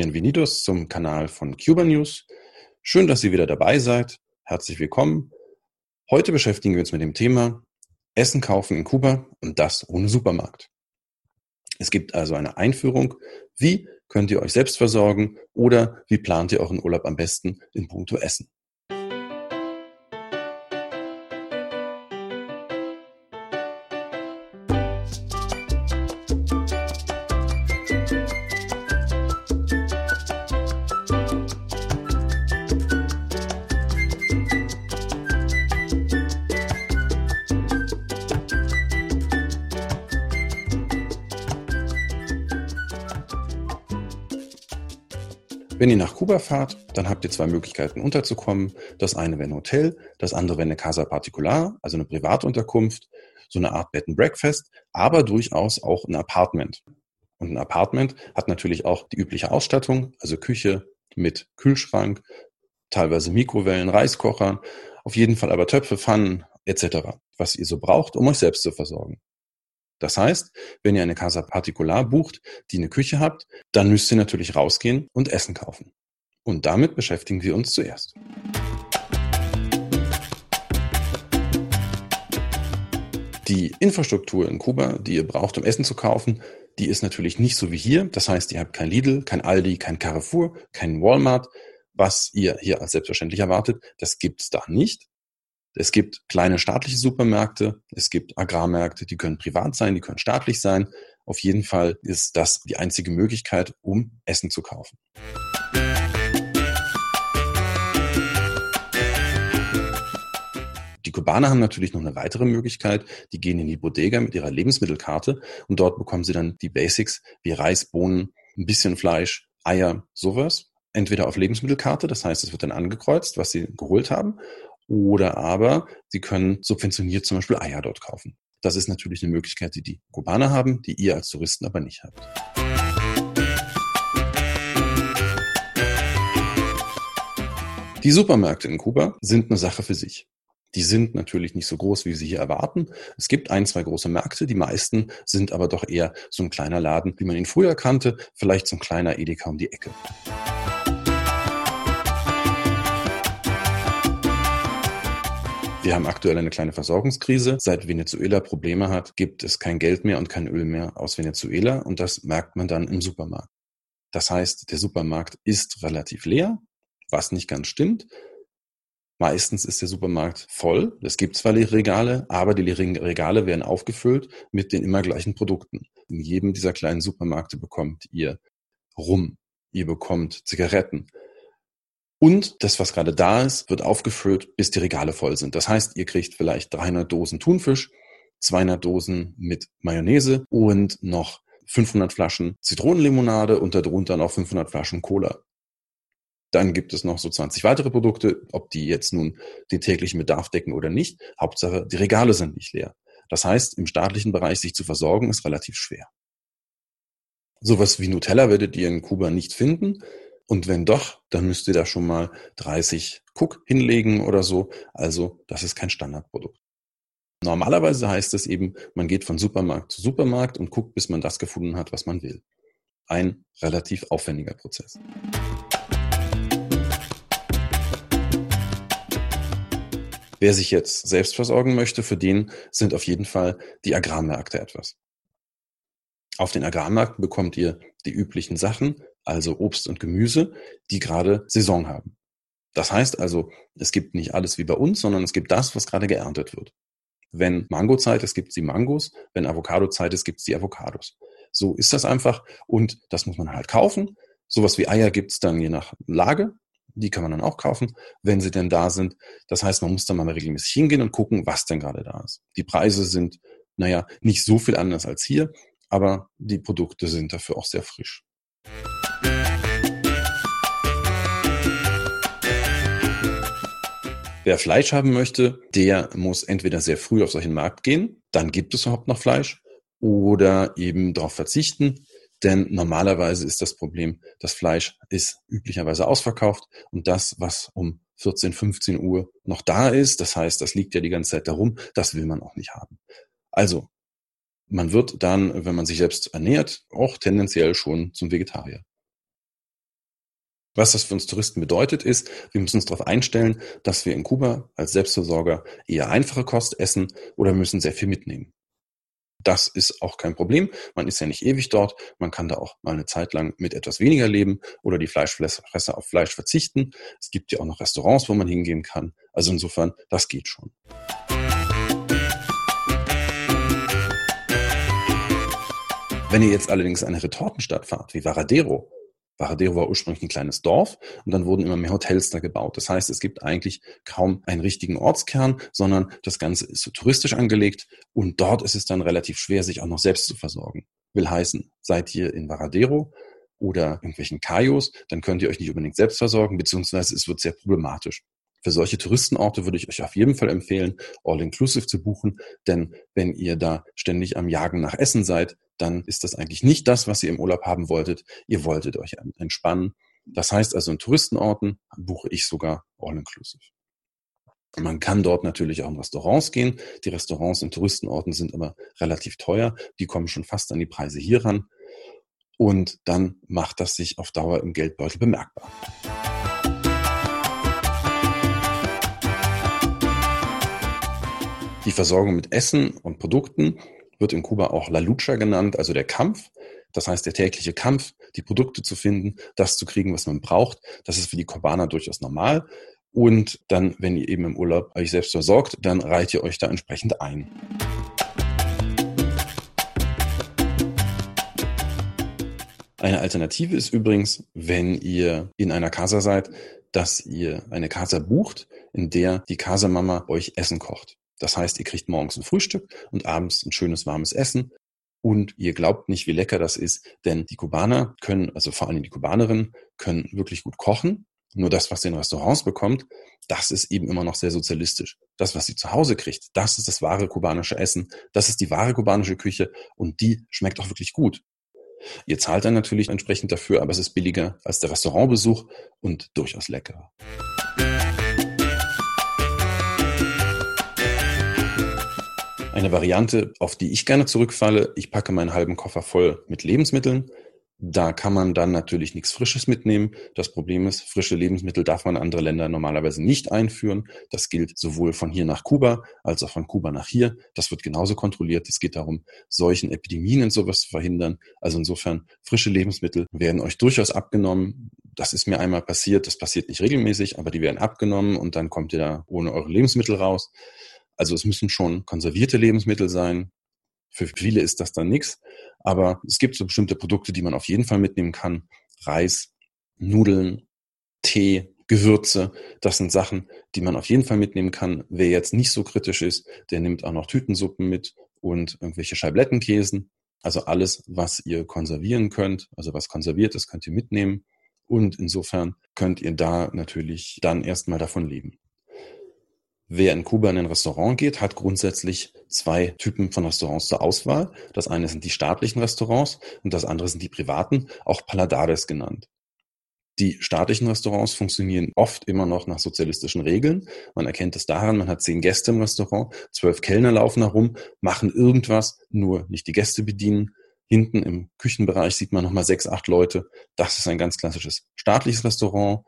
Bienvenidos zum Kanal von Cuba News. Schön, dass ihr wieder dabei seid. Herzlich willkommen. Heute beschäftigen wir uns mit dem Thema Essen kaufen in Kuba und das ohne Supermarkt. Es gibt also eine Einführung. Wie könnt ihr euch selbst versorgen oder wie plant ihr euren Urlaub am besten in puncto Essen? Wenn ihr nach Kuba fahrt, dann habt ihr zwei Möglichkeiten unterzukommen. Das eine wäre ein Hotel, das andere wäre eine Casa Particular, also eine Privatunterkunft, so eine Art Bed and Breakfast, aber durchaus auch ein Apartment. Und ein Apartment hat natürlich auch die übliche Ausstattung, also Küche mit Kühlschrank, teilweise Mikrowellen, Reiskochern, auf jeden Fall aber Töpfe, Pfannen etc., was ihr so braucht, um euch selbst zu versorgen. Das heißt, wenn ihr eine Casa Particular bucht, die eine Küche habt, dann müsst ihr natürlich rausgehen und Essen kaufen. Und damit beschäftigen wir uns zuerst. Die Infrastruktur in Kuba, die ihr braucht, um Essen zu kaufen, die ist natürlich nicht so wie hier. Das heißt, ihr habt kein Lidl, kein Aldi, kein Carrefour, kein Walmart. Was ihr hier als selbstverständlich erwartet, das gibt's da nicht. Es gibt kleine staatliche Supermärkte, es gibt Agrarmärkte, die können privat sein, die können staatlich sein. Auf jeden Fall ist das die einzige Möglichkeit, um Essen zu kaufen. Die Kubaner haben natürlich noch eine weitere Möglichkeit. Die gehen in die Bodega mit ihrer Lebensmittelkarte und dort bekommen sie dann die Basics wie Reis, Bohnen, ein bisschen Fleisch, Eier, sowas. Entweder auf Lebensmittelkarte, das heißt, es wird dann angekreuzt, was sie geholt haben, oder aber Sie können subventioniert zum Beispiel Eier dort kaufen. Das ist natürlich eine Möglichkeit, die die Kubaner haben, die ihr als Touristen aber nicht habt. Die Supermärkte in Kuba sind eine Sache für sich. Die sind natürlich nicht so groß, wie Sie hier erwarten. Es gibt ein, zwei große Märkte, die meisten sind aber doch eher so ein kleiner Laden, wie man ihn früher kannte, vielleicht so ein kleiner Edeka um die Ecke. Wir haben aktuell eine kleine Versorgungskrise. Seit Venezuela Probleme hat, gibt es kein Geld mehr und kein Öl mehr aus Venezuela und das merkt man dann im Supermarkt. Das heißt, der Supermarkt ist relativ leer, was nicht ganz stimmt. Meistens ist der Supermarkt voll. Es gibt zwar leere Regale, aber die leeren Regale werden aufgefüllt mit den immer gleichen Produkten. In jedem dieser kleinen Supermärkte bekommt ihr Rum, ihr bekommt Zigaretten, und das, was gerade da ist, wird aufgefüllt, bis die Regale voll sind. Das heißt, ihr kriegt vielleicht 300 Dosen Thunfisch, 200 Dosen mit Mayonnaise und noch 500 Flaschen Zitronenlimonade und darunter noch 500 Flaschen Cola. Dann gibt es noch so 20 weitere Produkte, ob die jetzt nun den täglichen Bedarf decken oder nicht. Hauptsache, die Regale sind nicht leer. Das heißt, im staatlichen Bereich sich zu versorgen, ist relativ schwer. Sowas wie Nutella werdet ihr in Kuba nicht finden. Und wenn doch, dann müsst ihr da schon mal 30 Cook hinlegen oder so. Also das ist kein Standardprodukt. Normalerweise heißt es eben, man geht von Supermarkt zu Supermarkt und guckt, bis man das gefunden hat, was man will. Ein relativ aufwendiger Prozess. Wer sich jetzt selbst versorgen möchte, für den sind auf jeden Fall die Agrarmärkte etwas. Auf den Agrarmärkten bekommt ihr die üblichen Sachen, also Obst und Gemüse, die gerade Saison haben. Das heißt also, es gibt nicht alles wie bei uns, sondern es gibt das, was gerade geerntet wird. Wenn Mangozeit ist, gibt es die Mangos. Wenn Avocadozeit ist, gibt es die Avocados. So ist das einfach und das muss man halt kaufen. Sowas wie Eier gibt es dann je nach Lage. Die kann man dann auch kaufen, wenn sie denn da sind. Das heißt, man muss dann mal regelmäßig hingehen und gucken, was denn gerade da ist. Die Preise sind, naja, nicht so viel anders als hier, aber die Produkte sind dafür auch sehr frisch. Wer Fleisch haben möchte, der muss entweder sehr früh auf solchen Markt gehen, dann gibt es überhaupt noch Fleisch, oder eben darauf verzichten. Denn normalerweise ist das Problem, das Fleisch ist üblicherweise ausverkauft und das, was um 14, 15 Uhr noch da ist, das heißt, das liegt ja die ganze Zeit darum, das will man auch nicht haben. Also, man wird dann, wenn man sich selbst ernährt, auch tendenziell schon zum Vegetarier. Was das für uns Touristen bedeutet, ist, wir müssen uns darauf einstellen, dass wir in Kuba als Selbstversorger eher einfache Kost essen oder müssen sehr viel mitnehmen. Das ist auch kein Problem. Man ist ja nicht ewig dort. Man kann da auch mal eine Zeit lang mit etwas weniger leben oder die Fleischfresser auf Fleisch verzichten. Es gibt ja auch noch Restaurants, wo man hingehen kann. Also insofern, das geht schon. Wenn ihr jetzt allerdings eine Retortenstadt fahrt, wie Varadero, Varadero war ursprünglich ein kleines Dorf und dann wurden immer mehr Hotels da gebaut. Das heißt, es gibt eigentlich kaum einen richtigen Ortskern, sondern das Ganze ist so touristisch angelegt und dort ist es dann relativ schwer, sich auch noch selbst zu versorgen. Will heißen, seid ihr in Varadero oder irgendwelchen Kajos, dann könnt ihr euch nicht unbedingt selbst versorgen, beziehungsweise es wird sehr problematisch. Für solche Touristenorte würde ich euch auf jeden Fall empfehlen, All-Inclusive zu buchen, denn wenn ihr da ständig am Jagen nach Essen seid, dann ist das eigentlich nicht das, was ihr im Urlaub haben wolltet. Ihr wolltet euch entspannen. Das heißt also, in Touristenorten buche ich sogar All-Inclusive. Man kann dort natürlich auch in Restaurants gehen. Die Restaurants in Touristenorten sind aber relativ teuer. Die kommen schon fast an die Preise hier ran. Und dann macht das sich auf Dauer im Geldbeutel bemerkbar. Die Versorgung mit Essen und Produkten wird in Kuba auch La Lucha genannt, also der Kampf. Das heißt, der tägliche Kampf, die Produkte zu finden, das zu kriegen, was man braucht. Das ist für die Kubaner durchaus normal. Und dann, wenn ihr eben im Urlaub euch selbst versorgt, dann reiht ihr euch da entsprechend ein. Eine Alternative ist übrigens, wenn ihr in einer Casa seid, dass ihr eine Casa bucht, in der die Casa-Mama euch Essen kocht. Das heißt, ihr kriegt morgens ein Frühstück und abends ein schönes warmes Essen. Und ihr glaubt nicht, wie lecker das ist, denn die Kubaner können, also vor allem die Kubanerinnen, können wirklich gut kochen. Nur das, was ihr in Restaurants bekommt, das ist eben immer noch sehr sozialistisch. Das, was sie zu Hause kriegt, das ist das wahre kubanische Essen. Das ist die wahre kubanische Küche und die schmeckt auch wirklich gut. Ihr zahlt dann natürlich entsprechend dafür, aber es ist billiger als der Restaurantbesuch und durchaus leckerer. Eine Variante, auf die ich gerne zurückfalle, ich packe meinen halben Koffer voll mit Lebensmitteln. Da kann man dann natürlich nichts Frisches mitnehmen. Das Problem ist, frische Lebensmittel darf man in andere Länder normalerweise nicht einführen. Das gilt sowohl von hier nach Kuba als auch von Kuba nach hier. Das wird genauso kontrolliert. Es geht darum, solchen Epidemien und sowas zu verhindern. Also insofern, frische Lebensmittel werden euch durchaus abgenommen. Das ist mir einmal passiert. Das passiert nicht regelmäßig, aber die werden abgenommen und dann kommt ihr da ohne eure Lebensmittel raus. Also es müssen schon konservierte Lebensmittel sein. Für viele ist das dann nichts. Aber es gibt so bestimmte Produkte, die man auf jeden Fall mitnehmen kann. Reis, Nudeln, Tee, Gewürze. Das sind Sachen, die man auf jeden Fall mitnehmen kann. Wer jetzt nicht so kritisch ist, der nimmt auch noch Tütensuppen mit und irgendwelche Scheiblettenkäsen. Also alles, was ihr konservieren könnt, also was konserviert ist, könnt ihr mitnehmen. Und insofern könnt ihr da natürlich dann erstmal davon leben. Wer in Kuba in ein Restaurant geht, hat grundsätzlich zwei Typen von Restaurants zur Auswahl. Das eine sind die staatlichen Restaurants und das andere sind die privaten, auch Paladares genannt. Die staatlichen Restaurants funktionieren oft immer noch nach sozialistischen Regeln. Man erkennt es daran, man hat zehn Gäste im Restaurant, zwölf Kellner laufen herum, machen irgendwas, nur nicht die Gäste bedienen. Hinten im Küchenbereich sieht man nochmal sechs, acht Leute. Das ist ein ganz klassisches staatliches Restaurant.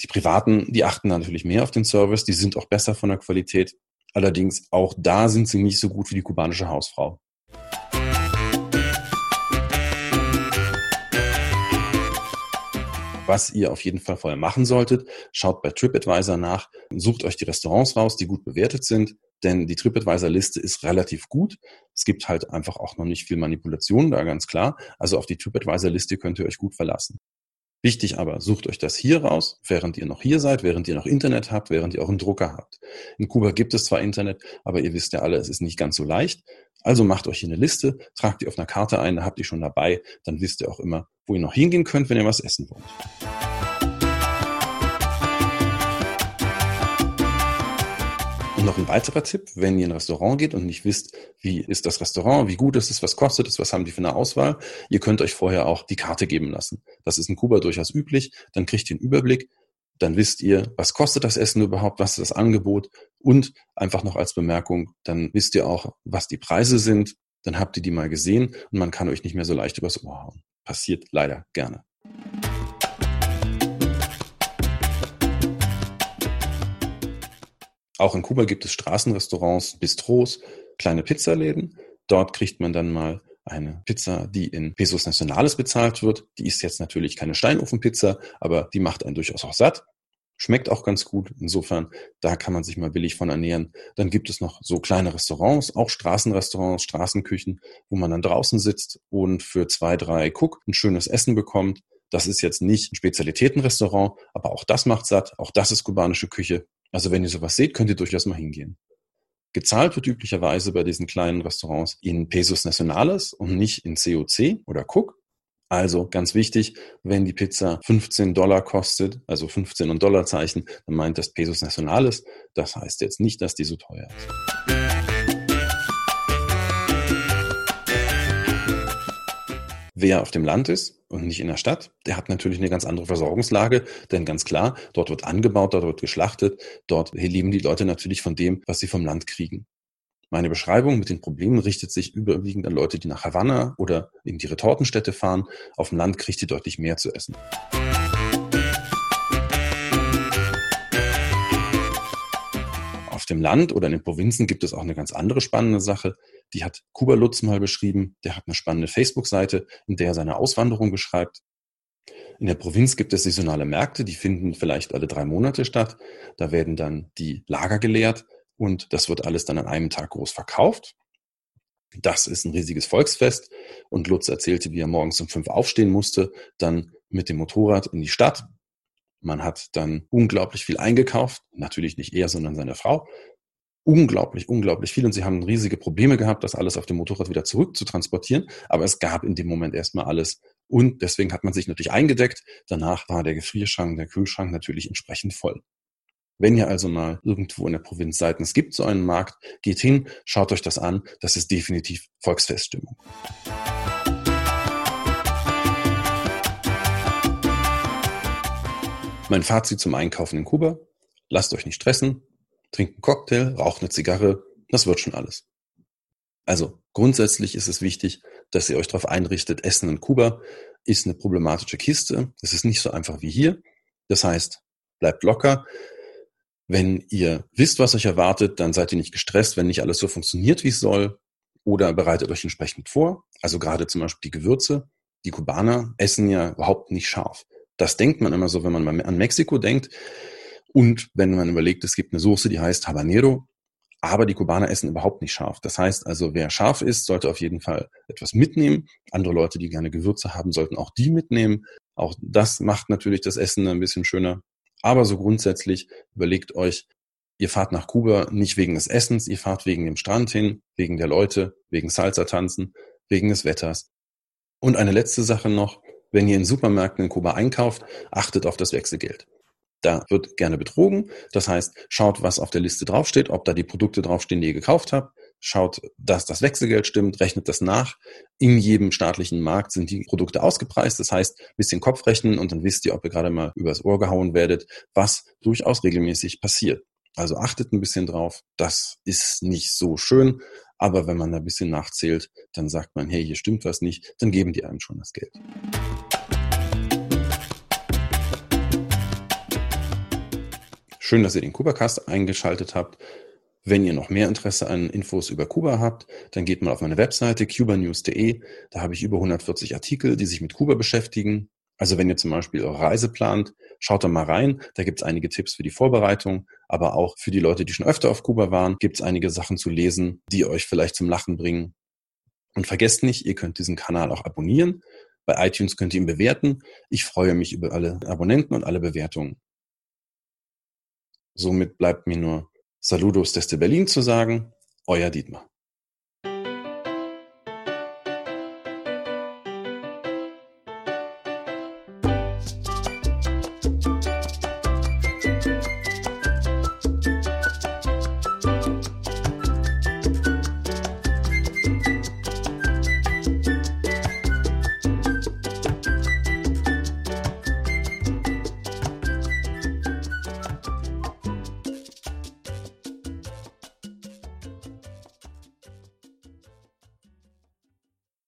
Die Privaten, die achten natürlich mehr auf den Service, die sind auch besser von der Qualität. Allerdings auch da sind sie nicht so gut wie die kubanische Hausfrau. Was ihr auf jeden Fall vorher machen solltet, schaut bei TripAdvisor nach, sucht euch die Restaurants raus, die gut bewertet sind, denn die TripAdvisor-Liste ist relativ gut. Es gibt halt einfach auch noch nicht viel Manipulation da, ganz klar. Also auf die TripAdvisor-Liste könnt ihr euch gut verlassen. Wichtig aber, sucht euch das hier raus, während ihr noch hier seid, während ihr noch Internet habt, während ihr auch einen Drucker habt. In Kuba gibt es zwar Internet, aber ihr wisst ja alle, es ist nicht ganz so leicht. Also macht euch hier eine Liste, tragt die auf einer Karte ein, habt ihr schon dabei, dann wisst ihr auch immer, wo ihr noch hingehen könnt, wenn ihr was essen wollt. Noch ein weiterer Tipp, wenn ihr in ein Restaurant geht und nicht wisst, wie ist das Restaurant, wie gut ist es, was kostet es, was haben die für eine Auswahl, ihr könnt euch vorher auch die Karte geben lassen. Das ist in Kuba durchaus üblich. Dann kriegt ihr einen Überblick, dann wisst ihr, was kostet das Essen überhaupt, was ist das Angebot und einfach noch als Bemerkung, dann wisst ihr auch, was die Preise sind, dann habt ihr die mal gesehen und man kann euch nicht mehr so leicht übers Ohr hauen. Passiert leider gerne. Auch in Kuba gibt es Straßenrestaurants, Bistros, kleine Pizzaläden. Dort kriegt man dann mal eine Pizza, die in Pesos Nacionales bezahlt wird. Die ist jetzt natürlich keine Steinofenpizza, aber die macht einen durchaus auch satt. Schmeckt auch ganz gut. Insofern, da kann man sich mal billig von ernähren. Dann gibt es noch so kleine Restaurants, auch Straßenrestaurants, Straßenküchen, wo man dann draußen sitzt und für zwei, drei Cook ein schönes Essen bekommt. Das ist jetzt nicht ein Spezialitätenrestaurant, aber auch das macht satt. Auch das ist kubanische Küche. Also wenn ihr sowas seht, könnt ihr durchaus mal hingehen. Gezahlt wird üblicherweise bei diesen kleinen Restaurants in Pesos Nacionales und nicht in COC oder Cook. Also ganz wichtig, wenn die Pizza 15 Dollar kostet, also 15 und Dollarzeichen, dann meint das Pesos Nacionales. Das heißt jetzt nicht, dass die so teuer ist. Wer auf dem Land ist und nicht in der Stadt, der hat natürlich eine ganz andere Versorgungslage, denn ganz klar, dort wird angebaut, dort wird geschlachtet, dort leben die Leute natürlich von dem, was sie vom Land kriegen. Meine Beschreibung mit den Problemen richtet sich überwiegend an Leute, die nach Havanna oder in die Retortenstädte fahren. Auf dem Land kriegt ihr deutlich mehr zu essen. Auf dem Land oder in den Provinzen gibt es auch eine ganz andere spannende Sache. Die hat Kuba Lutz mal beschrieben. Der hat eine spannende Facebook-Seite, in der er seine Auswanderung beschreibt. In der Provinz gibt es saisonale Märkte, die finden vielleicht alle drei Monate statt. Da werden dann die Lager geleert und das wird alles dann an einem Tag groß verkauft. Das ist ein riesiges Volksfest. Und Lutz erzählte, wie er morgens um fünf aufstehen musste, dann mit dem Motorrad in die Stadt. Man hat dann unglaublich viel eingekauft. Natürlich nicht er, sondern seine Frau. Unglaublich, unglaublich viel. Und sie haben riesige Probleme gehabt, das alles auf dem Motorrad wieder zurück zu transportieren. Aber es gab in dem Moment erstmal alles. Und deswegen hat man sich natürlich eingedeckt. Danach war der Gefrierschrank, der Kühlschrank natürlich entsprechend voll. Wenn ihr also mal irgendwo in der Provinz seid und es gibt so einen Markt, geht hin, schaut euch das an. Das ist definitiv Volksfeststimmung. Mein Fazit zum Einkaufen in Kuba. Lasst euch nicht stressen. Trinkt einen Cocktail, raucht eine Zigarre. Das wird schon alles. Also grundsätzlich ist es wichtig, dass ihr euch darauf einrichtet, Essen in Kuba ist eine problematische Kiste. Es ist nicht so einfach wie hier. Das heißt, bleibt locker. Wenn ihr wisst, was euch erwartet, dann seid ihr nicht gestresst, wenn nicht alles so funktioniert, wie es soll. Oder bereitet euch entsprechend vor. Also gerade zum Beispiel die Gewürze. Die Kubaner essen ja überhaupt nicht scharf. Das denkt man immer so, wenn man an Mexiko denkt. Und wenn man überlegt, es gibt eine Soße, die heißt Habanero. Aber die Kubaner essen überhaupt nicht scharf. Das heißt also, wer scharf isst, sollte auf jeden Fall etwas mitnehmen. Andere Leute, die gerne Gewürze haben, sollten auch die mitnehmen. Auch das macht natürlich das Essen ein bisschen schöner. Aber so grundsätzlich überlegt euch, ihr fahrt nach Kuba nicht wegen des Essens, ihr fahrt wegen dem Strand hin, wegen der Leute, wegen Salsa-Tanzen, wegen des Wetters. Und eine letzte Sache noch, wenn ihr in Supermärkten in Kuba einkauft, achtet auf das Wechselgeld. Da wird gerne betrogen. Das heißt, schaut, was auf der Liste draufsteht, ob da die Produkte draufstehen, die ihr gekauft habt schaut, dass das Wechselgeld stimmt, rechnet das nach. In jedem staatlichen Markt sind die Produkte ausgepreist. Das heißt, bisschen Kopf rechnen und dann wisst ihr, ob ihr gerade mal übers Ohr gehauen werdet, was durchaus regelmäßig passiert. Also achtet ein bisschen drauf. Das ist nicht so schön. Aber wenn man da ein bisschen nachzählt, dann sagt man, hey, hier stimmt was nicht, dann geben die einem schon das Geld. Schön, dass ihr den Kubacast eingeschaltet habt. Wenn ihr noch mehr Interesse an Infos über Kuba habt, dann geht mal auf meine Webseite cubanews.de. Da habe ich über 140 Artikel, die sich mit Kuba beschäftigen. Also wenn ihr zum Beispiel eure Reise plant, schaut da mal rein. Da gibt es einige Tipps für die Vorbereitung, aber auch für die Leute, die schon öfter auf Kuba waren, gibt es einige Sachen zu lesen, die euch vielleicht zum Lachen bringen. Und vergesst nicht, ihr könnt diesen Kanal auch abonnieren. Bei iTunes könnt ihr ihn bewerten. Ich freue mich über alle Abonnenten und alle Bewertungen. Somit bleibt mir nur Saludos desde Berlin zu sagen. Euer Dietmar.